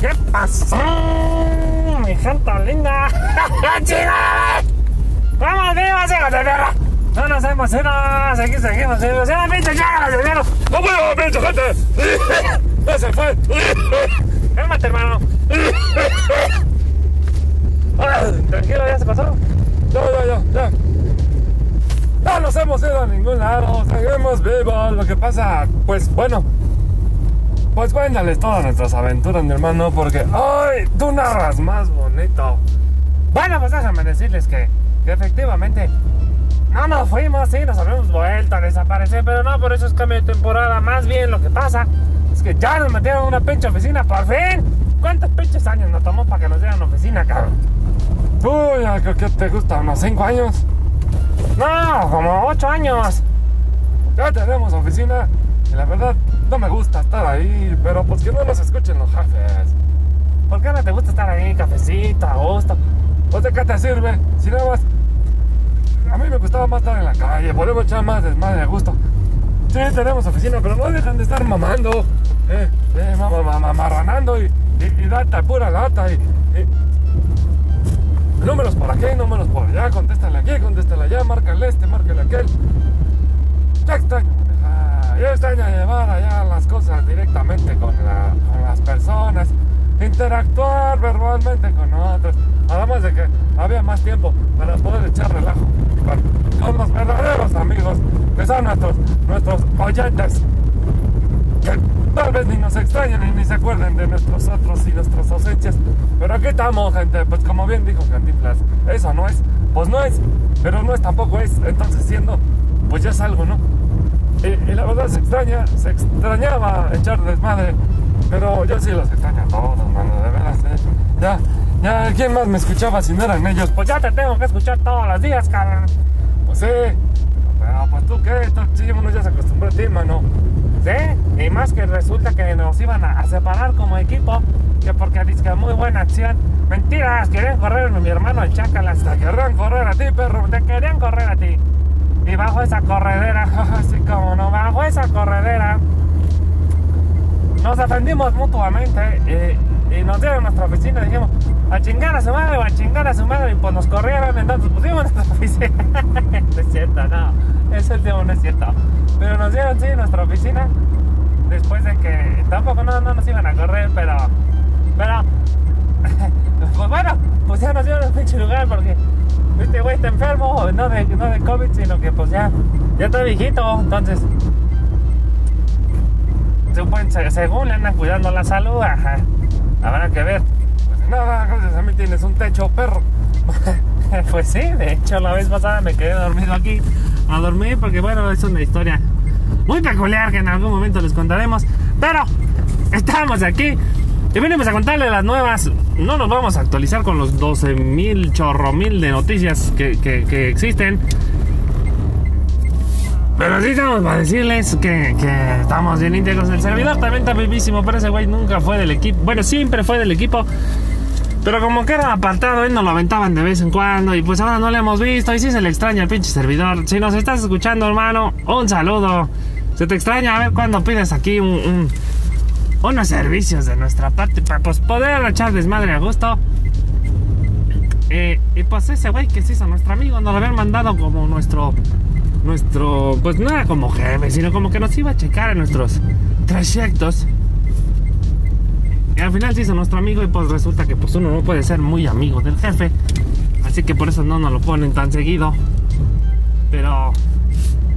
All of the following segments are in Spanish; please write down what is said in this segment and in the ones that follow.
¿Qué pasó? Mi gente linda. ¡Chingada! ¡Vamos vivos, hijos de perra! No nos hemos ido. Aquí seguimos vivos. ¡Ya, pinche, ya, dinero! ¡No puedo, pinche gente! ¡Ya se fue! Cálmate, hermano. Ah, Tranquilo, ya se pasó. Ya, ya, ya, ya. No nos hemos ido a ningún lado, seguimos vivos. Lo que pasa, pues bueno. Pues cuéntales todas nuestras aventuras, mi hermano, porque ¡ay! Tú narras más bonito. Bueno, pues déjame decirles que, que efectivamente no nos fuimos, sí, nos habíamos vuelto a desaparecer, pero no, por eso es cambio de temporada. Más bien lo que pasa es que ya nos metieron una pinche oficina, por fin. ¿Cuántos pinches años nos tomó para que nos dieran oficina, cabrón? Uy, que te gusta unos 5 años. No, como ocho años. Ya tenemos oficina y la verdad no me gusta estar ahí, pero pues que no nos escuchen los jefes. ¿Por qué no te gusta estar ahí, cafecito, a gusto? Pues de qué te sirve, si nada más. A mí me gustaba más estar en la calle, podemos echar más desmadre gusto. Sí, tenemos oficina, pero no dejan de estar mamando, eh, eh, ma- ma- ma- marranando y, y, y data pura lata y, y- Números por aquí, números por allá, contéstale aquí, contéstale allá, márcale este, márcale aquel. Llevar allá las cosas directamente con, la- con las personas, interactuar verbalmente con otros. Además de que había más tiempo para poder echar relajo con, con los verdaderos amigos, que son nuestros, nuestros oyentes, que tal vez ni nos extrañen ni se acuerden de nuestros otros y nuestras ausencias. Pero aquí estamos, gente, pues como bien dijo Cantinflas, eso no es, pues no es, pero no es tampoco es, entonces siendo, pues ya es algo, ¿no? Y, la verdad se extraña, se extrañaba echar desmadre, pero yo sí los extraño a todos, mano, de veras, ¿eh? Ya, ya, ¿quién más me escuchaba si no eran ellos? Pues ya te tengo que escuchar todos los días, cabrón. Pues sí, pero pues tú qué, tú, sí, uno ya se acostumbró a ti, mano. Sí, y más que resulta que nos iban a, a separar como equipo, que porque dice que muy buena acción. Mentiras, querían correr mi hermano el Chacalas. Te querrán correr a ti, perro. Te querían correr a ti. Y bajo esa corredera, así como no, bajo esa corredera, nos defendimos mutuamente y, y nos dieron nuestra oficina dijimos, a chingar a su madre o a chingar a su madre, y pues nos corrieron, entonces pusimos nuestra oficina. no es cierto, no, último no es cierto. Pero nos dieron, sí, nuestra oficina, después de que tampoco no, no nos iban a correr, pero, pero, pues bueno, pues ya nos dieron un pinche lugar porque este güey está enfermo, no de, no de COVID, sino que pues ya, ya está viejito, entonces, según le andan cuidando la salud, ajá, habrá que ver. Pues nada, gracias a mí tienes un techo, perro. pues sí, de hecho la vez pasada me quedé dormido aquí a dormir porque bueno, es una historia muy peculiar que en algún momento les contaremos. Pero estamos aquí y venimos a contarles las nuevas. No nos vamos a actualizar con los 12 mil chorro mil de noticias que, que- existen. Pero sí estamos para decirles que, que estamos bien íntegros. El servidor también está vivísimo, pero ese güey nunca fue del equipo. Bueno, siempre fue del equipo. Pero como que era apartado, él nos lo aventaban de vez en cuando y pues ahora no lo hemos visto y sí se le extraña el pinche servidor. Si nos estás escuchando, hermano, un saludo. Se te extraña a ver cuando pides aquí un- unos servicios de nuestra parte para pues poder echar desmadre a gusto. Eh, y pues ese güey que se hizo nuestro amigo nos lo habían mandado como nuestro nuestro pues no era como jefe, sino como que nos iba a checar en nuestros trayectos. Y al final se hizo nuestro amigo y pues resulta que pues uno no puede ser muy amigo del jefe. Así que por eso no nos lo ponen tan seguido. Pero...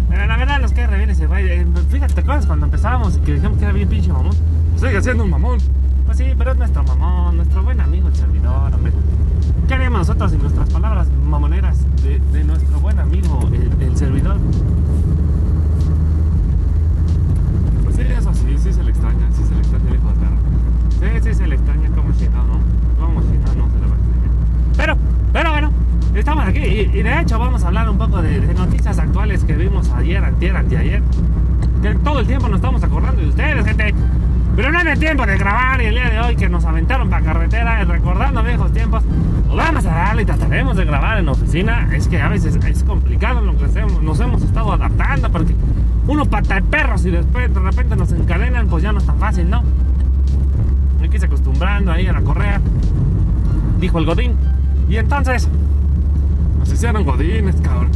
la verdad nos cae re bien ese güey. Eh, Fíjate, ¿te acuerdas cuando empezábamos y que dijimos que era bien pinche mamón? Sigue siendo un mamón. Pues sí, pero es nuestro mamón, nuestro buen amigo el servidor, hombre. ¿Qué haríamos nosotros sin nuestras palabras mamoneras de, de nuestro buen amigo el, el servidor? Pues sí, eso sí, sí se le extraña, sí se le extraña el hijo de perro. Sí, sí, se le extraña como si no, no. Como si no, no se le va a extrañar. Pero, pero bueno, estamos aquí y, y de hecho vamos a hablar un poco de, de noticias actuales que vimos ayer, antier, anteayer. Que todo el tiempo nos estamos acordando de ustedes, gente. Pero no había tiempo de grabar y el día de hoy que nos aventaron para carretera y recordando viejos tiempos, pues vamos a darle y trataremos de grabar en oficina. Es que a veces es complicado lo que hacemos, nos hemos estado adaptando porque uno pata de perros y después de repente nos encadenan, pues ya no es tan fácil, ¿no? Y que irse acostumbrando ahí a la correa, dijo el Godín. Y entonces, Nos hicieron godines, cabrón.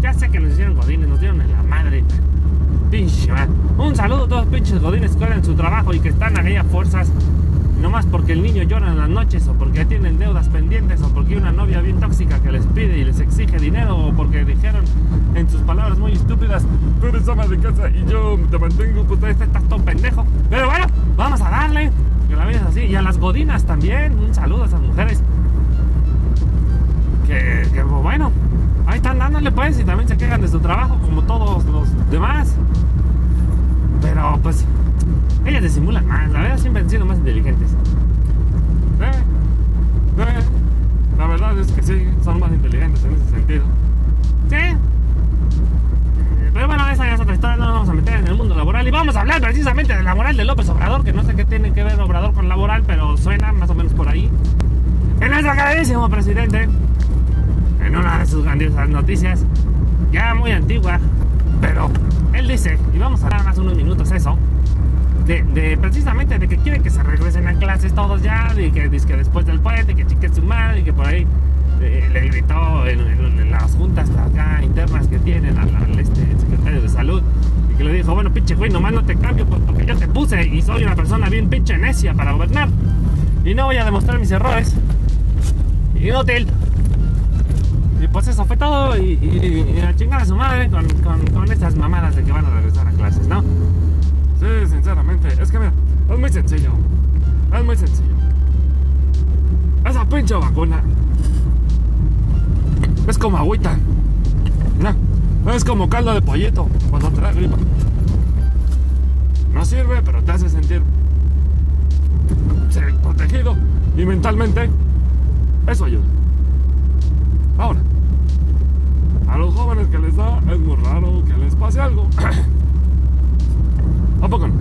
ya sé que nos hicieron Godines, nos dieron en la madre. Un saludo a todos los pinches Godines que en su trabajo y que están ahí a fuerzas. Nomás porque el niño llora en las noches, o porque tienen deudas pendientes, o porque hay una novia bien tóxica que les pide y les exige dinero, o porque dijeron en sus palabras muy estúpidas, Tú eres ama de casa y yo te mantengo, puta. este estás todo pendejo. Pero bueno, vamos a darle. Que la vida es así. Y a las godinas también. Un saludo a esas mujeres. Que, bueno, ahí están dándole pues y también se quejan de su trabajo como todos los demás. Pero pues, ellas disimulan más. La verdad siempre han sido más inteligentes. Eh, eh, La verdad es que sí, son más inteligentes en ese sentido. Sí. Pero bueno, esa ya es otra historia, no nos vamos a meter en el mundo laboral y vamos a hablar precisamente de la moral de López Obrador, que no sé qué tiene que ver Obrador con laboral, pero suena más o menos por ahí. En nuestro queridísimo presidente, en una de sus grandiosas noticias, ya muy antigua, pero él dice, y vamos a dar más unos minutos eso, de, precisamente de que quiere que se regresen a clases todos ya, y que, dice que después del puente, que chique su madre, y que por ahí eh, le gritó en, las juntas internas que tienen al, al este secretario de salud, y que le dijo, bueno, pinche güey, nomás no te cambio pues, porque yo te puse y soy una persona bien pinche necia para gobernar, y no voy a demostrar mis errores. Inútil. Y pues eso fue todo, y, y- y a chingar a su madre con, con, con estas mamadas de que van a regresar a clases, ¿no? Sí, sinceramente, es que mira, es muy sencillo. Es muy sencillo. Esa pinche vacuna es como agüita. No, es como caldo de pollito cuando te da gripa. No sirve, pero te hace sentir protegido y mentalmente eso ayuda. Ahora, a los jóvenes que les da es muy raro que les pase algo. ¿A poco no?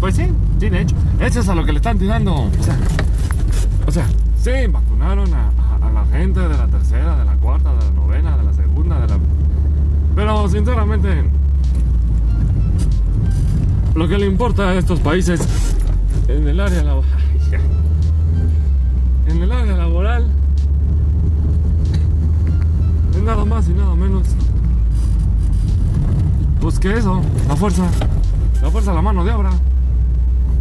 Pues sí, sí, de hecho. Eso es a lo que le están tirando. O sea, sí, vacunaron a, la gente de la tercera, de la cuarta, de la novena, de la segunda, de la. Pero sinceramente, lo que le importa a estos países en el área laboral. En el área laboral nada más y nada menos. Pues que eso, la fuerza, la fuerza la mano de obra.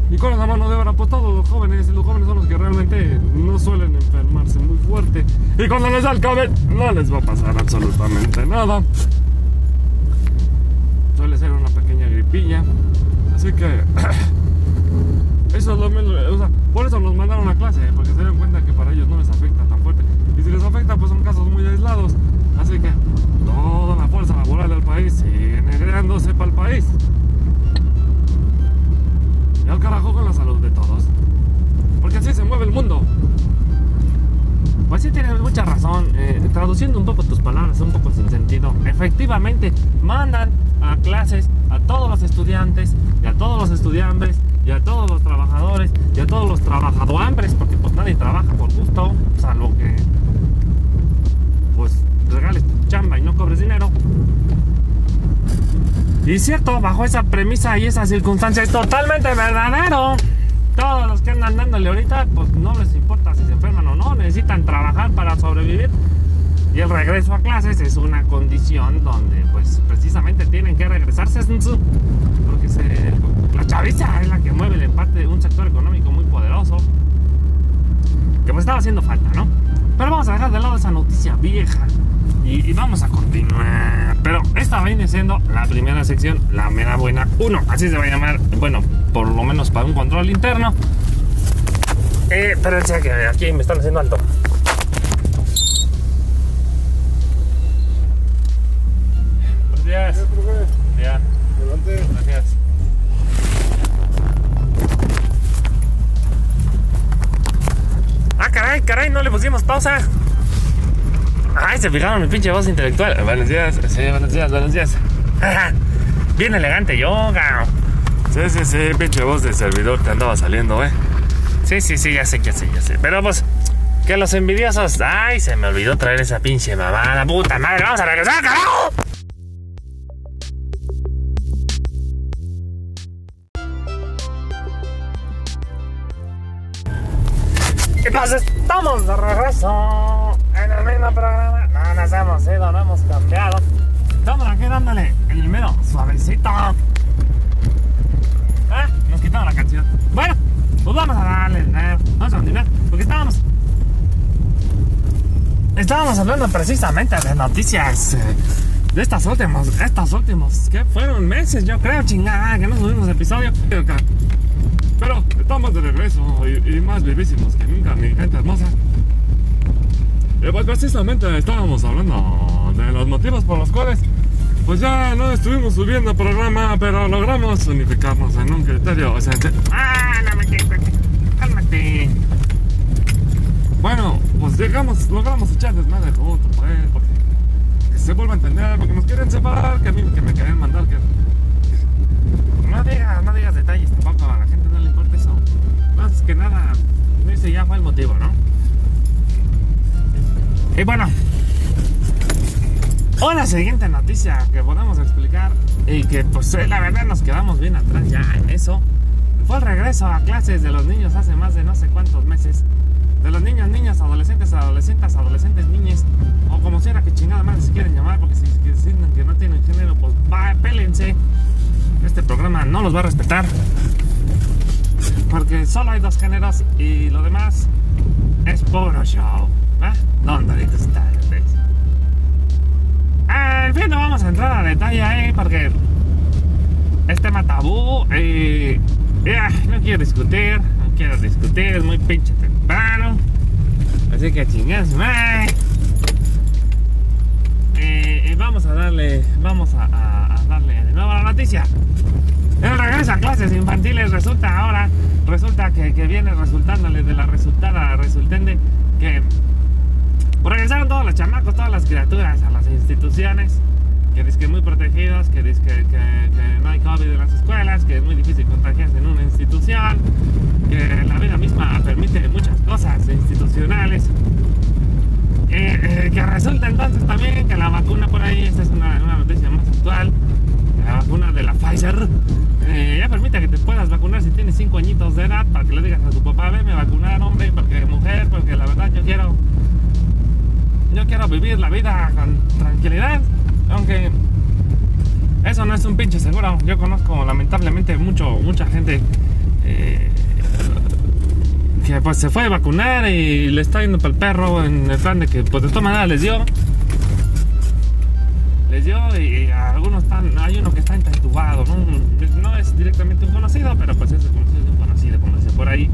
¿Y cuál es la mano de obra? Pues todos los jóvenes, y los jóvenes son los que realmente no suelen enfermarse muy fuerte. Y cuando les da el COVID, no les va a pasar absolutamente nada. Suele ser una pequeña gripilla. Así que. Eso es lo menos. Por eso nos mandaron a clase, porque se dieron cuenta que para ellos no les afecta tan fuerte. Y si les afecta, pues son casos muy aislados. Toda la fuerza laboral del país sigue negreándose para el país. Y al carajo con la salud de todos. Porque así se mueve el mundo. Pues sí, tienes mucha razón. Eh, traduciendo un poco tus palabras, un poco sin sentido. Efectivamente, mandan a clases a todos los estudiantes, y a todos los estudiantes, y a todos los trabajadores, y a todos los trabajadoambres, porque pues nadie trabaja por gusto, salvo que pues regales tu chamba y no cobres dinero. Y cierto, bajo esa premisa y esa circunstancia es totalmente verdadero. Todos los que andan dándole ahorita, pues no les importa si se enferman o no, necesitan trabajar para sobrevivir. Y el regreso a clases es una condición donde, pues, precisamente tienen que regresarse, porque se- la chaviza es la que mueve parte de un sector económico muy poderoso, que pues estaba haciendo falta, ¿no? Pero vamos a dejar de lado esa noticia vieja y, y vamos a continuar. Pero esta viene siendo la primera sección, la mera buena 1, así se va a llamar, bueno, por lo menos para un control interno. Eh, espérense que aquí me están haciendo alto. Buenos días. Buenos días. Gracias. Ah, caray, caray, no le pusimos pausa. Se fijaron mi pinche voz intelectual. Buenos días, sí, buenos días, buenos días. Bien elegante yoga. Sí, sí, sí, pinche voz de servidor te andaba saliendo, ¿eh? Sí, sí, sí, ya sé, ya sé, ya sé. Pero pues, que los envidiosos. Ay, se me olvidó traer esa pinche mamada. Puta madre, vamos a regresar, carajo. pues estamos de regreso en el mismo programa. No nos hemos ido, no hemos cambiado. Estamos aquí dándole el mero suavecito. Ah, nos quitaron la canción. Bueno, pues vamos a darle, eh, vamos a continuar, porque estábamos. Estábamos hablando precisamente de noticias. eh, de estas últimas, estas últimas, que fueron meses, yo creo, chingada, que no subimos episodio. Pero estamos de regreso y, y más vivísimos que nunca, mi gente hermosa. Y pues precisamente estábamos hablando de los motivos por los cuales pues ya no estuvimos subiendo programa, pero logramos unificarnos en un criterio esencial. Ah, no me cálmate. Bueno, pues llegamos, logramos echar desmadre juntos, pues, porque que se vuelva a entender, porque nos quieren separar, que a mí que me quieren mandar, que No digas, no digas detalles tampoco, a la gente no le importa eso. Más que nada, ese ya fue el motivo, ¿no? Y bueno, una siguiente noticia que podemos explicar y que pues eh, la verdad nos quedamos bien atrás ya en eso. Fue el regreso a clases de los niños hace más de no sé cuántos meses. De los niños, niñas, adolescentes, adolescentes, adolescentes, niñes, o como sea que chingada más se quieren llamar, porque si sienten que no tienen género, pues va, pélense. Este programa no los va a respetar. Porque solo hay dos géneros y lo demás es puro show. ¿eh? ¿Dónde ahorita está? Ah, En fin, no vamos a entrar a detalle, ¿eh? Porque es tema y ya, no quiero discutir, no quiero discutir, es muy pinche temprano. Así que chingas. Eh, eh, vamos a darle, vamos a, darle de nuevo la noticia. El regreso a clases infantiles resulta ahora, resulta que, que viene resultándole de la resultada resultante que regresaron todos los chamacos, todas las criaturas a las instituciones, que dicen que muy protegidos, que dicen que, no hay COVID en las escuelas, que es muy difícil contagiarse en una institución, que la vida misma permite muchas cosas institucionales. Eh, eh, que resulta entonces también que la vacuna por ahí, esta es una, noticia más actual, la vacuna de la Pfizer eh, ya permite que te puedas vacunar si tienes 5 añitos de edad para que le digas a tu papá, veme a vacunar hombre, porque mujer, porque la verdad yo quiero, yo quiero vivir la vida con tranquilidad, aunque eso no es un pinche seguro, yo conozco lamentablemente mucho, mucha gente eh, que pues se fue a vacunar y le está yendo para el perro en el plan de que pues de todas maneras les dio les dio y, y algunos están hay uno que está entubado ¿no? Un conocido pero pues es el conocido de un conocido como dice por ahí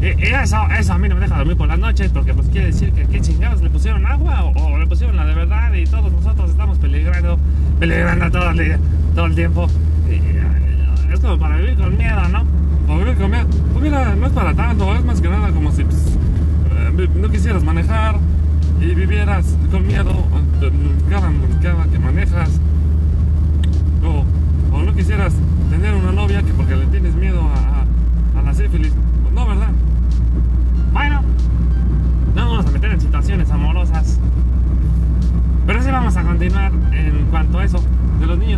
y, y eso, eso a mí no me deja dormir por las noches porque pues quiere decir que qué chingados le pusieron agua o, le pusieron la de verdad y todos nosotros estamos peligrando peligrando todo el, todo el tiempo Y, eh, es como para vivir con miedo ¿no? Para vivir con miedo. Pues no es para tanto, es más que nada como si pues, eh, no quisieras manejar y vivieras con miedo eh, cada, cada que manejas. O, o no quisieras tener una novia que porque le tienes miedo a, a- a la sífilis. Pues no, ¿verdad? Bueno, no vamos a meter en situaciones amorosas. Pero sí vamos a continuar en cuanto a eso.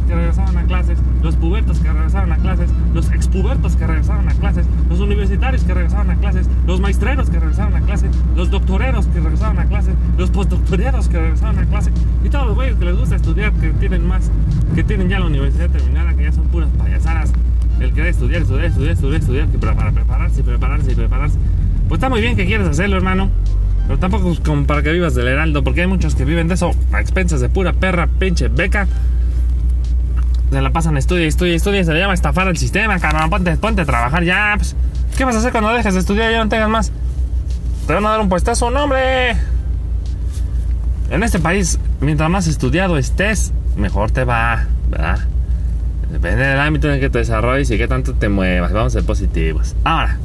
Que regresaban a clases, los pubertos que regresaron a clases, los expubertos que regresaron a clases, los universitarios que regresaron a clases, los maestreros que regresaron a clases, los doctoreros que regresaron a clases, los postdoctoreros que regresaron a clases y todos los güeyes que les gusta estudiar, que tienen más, que tienen ya la universidad terminada, que ya son puras payasadas. El querer estudiar, estudiar, estudiar, estudiar, estudiar, que para, para prepararse, prepararse y prepararse. Pues está muy bien que quieres hacerlo, hermano. Pero tampoco es como para que vivas del heraldo, porque hay muchos que viven de eso a expensas de pura perra, pinche beca. Se la pasan estudia, estudia, estudia, se le llama estafar el sistema, cabrón. Ponte, ponte a trabajar ya. Pues, ¿Qué vas a hacer cuando dejes de estudiar y ya no tengas más? Te van a dar un puestazo, no, hombre. En este país, mientras más estudiado estés, mejor te va, ¿verdad? Depende del ámbito en el que te desarrolles y qué tanto te muevas. Vamos a ser positivos. Ahora,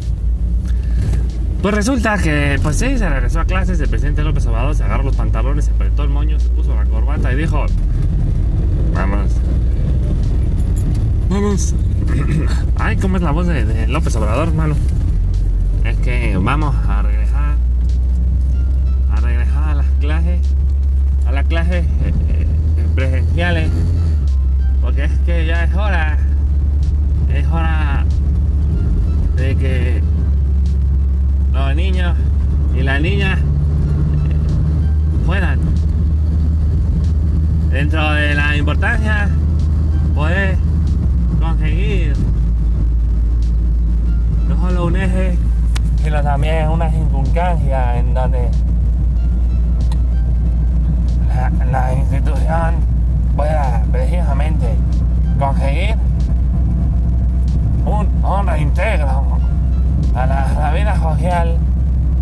pues resulta que, pues sí, se regresó a clases. El presidente López Obrador se agarró los pantalones, se apretó el moño, se puso la corbata y dijo: Vamos. Vamos. Ay, ¿cómo es la voz de, López Obrador, hermano? Es que vamos a regresar. A regresar a las clases. A las clases eh, eh, presenciales. Porque es que ya es hora. Es hora de que los niños y las niñas puedan, dentro de la importancia, poder conseguir no solo un eje, sino también una circunstancia en donde la, la institución pueda precisamente conseguir un, un reintegro a la, vida social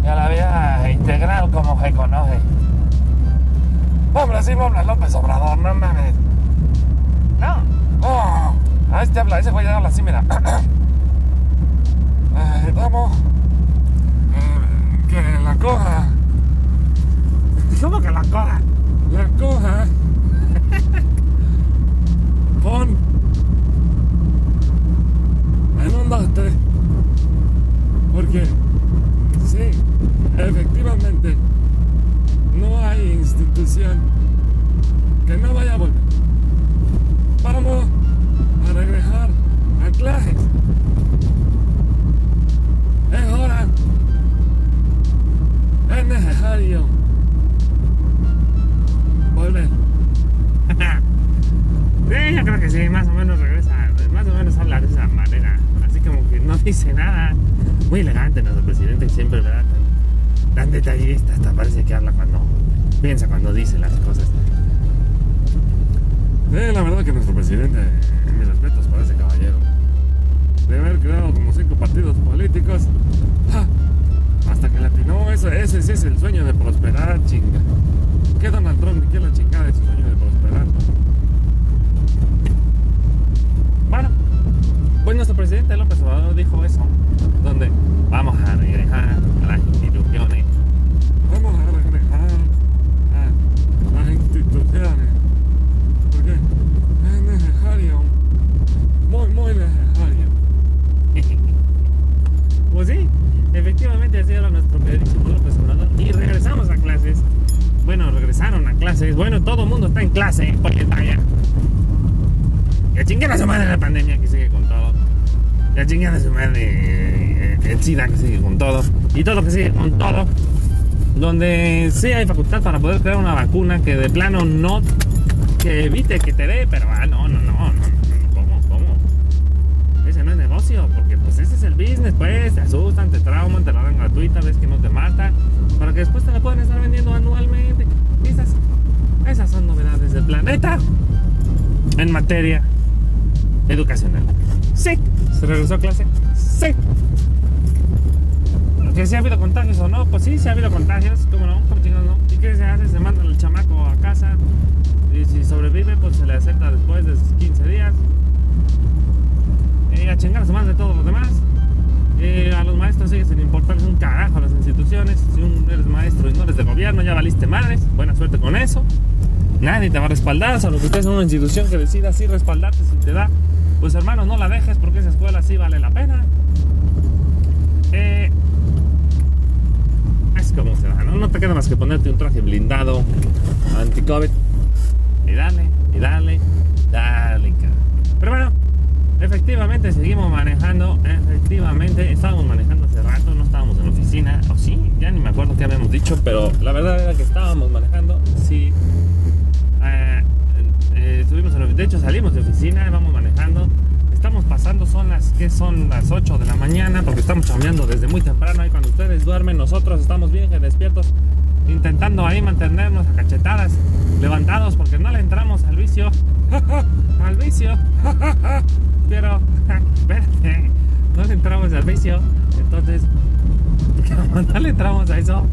y a la vida integral como se conoce. Hombre, no habla López Obrador, no mames. No, Oh, a este habla, ese güey habla así, mira. Necesitamos eh, que la coja, ¿cómo que la coja? la coja con en un dote. Porque, sí, efectivamente, no hay institución Muy elegante nuestro presidente, siempre. Tan, detallista, hasta parece que habla cuando piensa, cuando dice las cosas. Sí, la verdad que nuestro presidente, mis respetos para ese caballero, de haber creado como cinco partidos políticos, ¡ja! hasta que latinó, ese, ese sí es el sueño de prosperar, chinga. ¿Qué Donald Trump qué la chingada de su sueño de prosperar? Bueno, pues nuestro presidente López Obrador dijo eso, donde vamos a regresar a las instituciones. Vamos a regresar a las instituciones, porque es necesario, muy, muy necesario. Pues sí, efectivamente así era nuestro queridísimo López Obrador. Y regresamos a clases. Bueno, regresaron a clases. Bueno, todo el mundo está en clase, pues vaya. Ya chinguen a su madre la pandemia que sigue con todo. Ya chinguen a su madre eh, el SIDA que sigue con todo. Y todo lo que sigue con todo. Donde sí hay facultad para poder crear una vacuna que de plano no que evite que te dé, pero ah, no, no, no, no, no, ¿cómo, cómo? Ese no es negocio, porque pues ese es el business, pues, te asustan, te trauman, te la dan gratuita, ves que no te mata, para que después te la puedan estar vendiendo anualmente. Esas, esas son novedades del planeta en materia educacional. Sí, se regresó a clase. Sí. Que si ha habido contagios o no, pues sí, sí ha habido contagios, ¿cómo no? ¿Cómo no? ¿Y qué se hace? Se manda el chamaco a casa y si sobrevive, pues se le acepta después de sus 15 días. Y a chingar a su madre todos los demás. Y a los maestros sigue sin importarles un carajo a las instituciones. Si un, eres maestro y no eres de gobierno, ya valiste madres. Buena suerte con eso. Nadie te va a respaldar, salvo que estés en una institución que decida así respaldarte si te da. Pues hermano, no la dejes porque esa escuela sí vale la pena. Eh, es como se da, ¿no? No te queda más que ponerte un traje blindado anti-COVID y darle, y darle, darle, cara. Pero bueno, efectivamente seguimos manejando, efectivamente estábamos manejando hace rato, no estábamos en la oficina, o sí, ya ni me acuerdo qué habíamos dicho, pero la verdad era que estábamos manejando, sí. Eh, eh, estuvimos en de hecho salimos de oficina, vamos manejando, estamos pasando, son las que son las 8 de la mañana, porque estamos chambeando desde muy temprano, y cuando ustedes duermen, nosotros estamos bien despiertos, intentando ahí mantenernos a cachetadas, levantados, porque no le entramos al vicio, al vicio, pero, espérate, no le entramos al vicio, entonces, no le entramos a eso,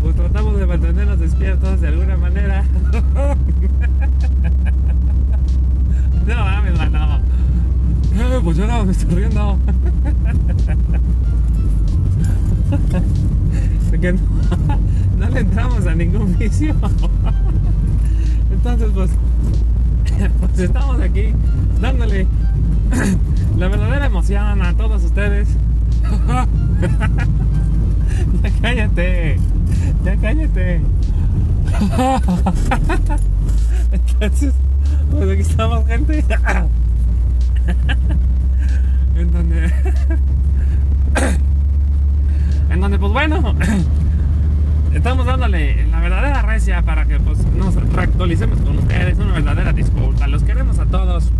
pues tratamos de mantenernos despiertos de alguna manera. No mames, mano. Yo no me estoy riendo. Porque no, no le entramos a ningún vicio. Entonces, pues, pues estamos aquí dándole la verdadera emoción a todos ustedes. Ya cállate, ya cállate. Entonces, pues aquí estamos, gente. En donde, en donde, pues bueno, dándole la verdadera recia para que pues, nos reactualicemos con ustedes. Una verdadera disculpa. Los queremos a todos.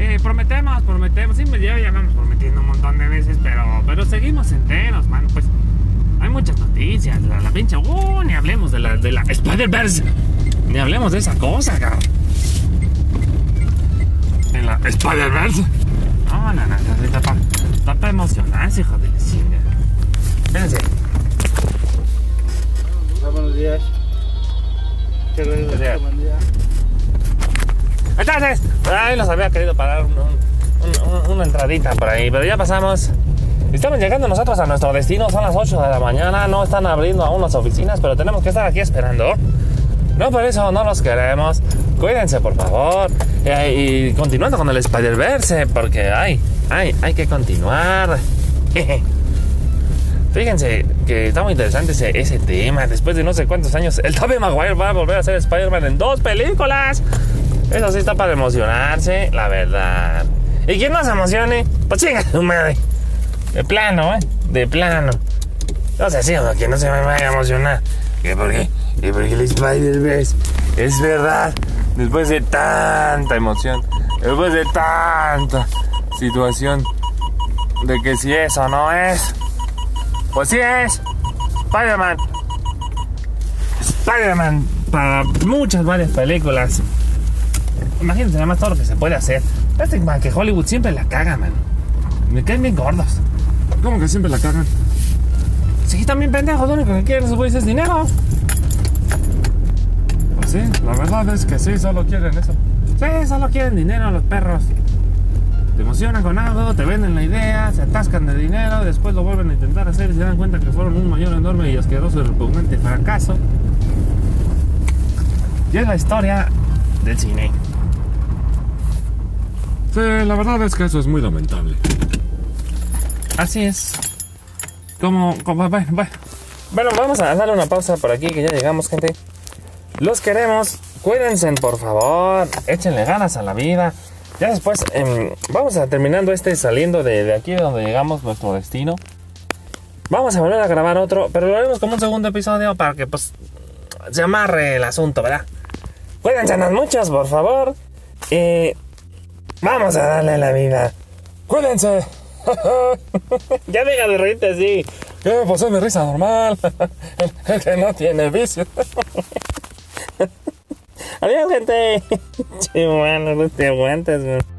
Eh, prometemos, prometemos. Sí, me ya vamos prometiendo un montón de veces, pero, pero seguimos enteros, mano. Pues hay muchas noticias. La, la pinche. Ni hablemos de la, de la Spider-Verse. Ni hablemos de esa cosa, cabrón. La Spider-Verse. No, no, no, no, está para, está para emocionarse, hijo de la chinga. Espérense. Buenos días. ¿Qué Buenos días. Buen día. Entonces, ahí nos había querido parar un- un- un- una entradita por ahí, pero ya pasamos. Estamos llegando nosotros a nuestro destino, son las 8 de la mañana, no están abriendo aún las oficinas, pero tenemos que estar aquí esperando. No por eso no los queremos. Cuídense, por favor. Eh, y continuando con el Spider-Verse, porque hay, hay, hay que continuar. Fíjense que está muy interesante ese, tema. Después de no sé cuántos años, el Tobey Maguire va a volver a ser Spider-Man en dos películas. Eso sí está para emocionarse, la verdad. Y quien no emocione, pues chinga su madre. De plano, ¿eh? De plano. No sé, sí, o que no se me vaya a emocionar. ¿Qué por qué? ¿Qué porque el Spider-Verse es verdad. Después de tanta emoción, después de tanta situación, de que si eso no es, pues sí es. Spider-Man. Spider-Man para muchas, varias películas. Imagínense nada más todo lo que se puede hacer. Este man que Hollywood siempre la caga, man. Me caen bien gordos. ¿Cómo que siempre la cagan? Sí, también pendejos, lo único que quieren esos güeyes es dinero. Sí, la verdad es que sí, solo quieren eso. Sí, solo quieren dinero los perros. Te emocionan con algo, te venden la idea, se atascan de dinero, después lo vuelven a intentar hacer y se dan cuenta que fueron un mayor enorme y asqueroso y repugnante fracaso. Y es la historia del cine. Sí, la verdad es que eso es muy lamentable. Así es. Como, como, bueno, bueno. Bueno, vamos a darle una pausa por aquí que ya llegamos, gente. Los queremos. Cuídense, por favor. Échenle ganas a la vida. Ya después, em, vamos a terminando este saliendo de, de aquí donde llegamos, nuestro destino. Vamos a volver a grabar otro, pero lo haremos como un segundo episodio para que, pues, se amarre el asunto, ¿verdad? Cuídense muchos, por favor. Y vamos a darle la vida. Cuídense. ya deja de reírte así. ¿Qué? Pues es mi risa normal. El, el que no tiene vicio. Adiós, gente. Che, bueno, no te aguantas, man.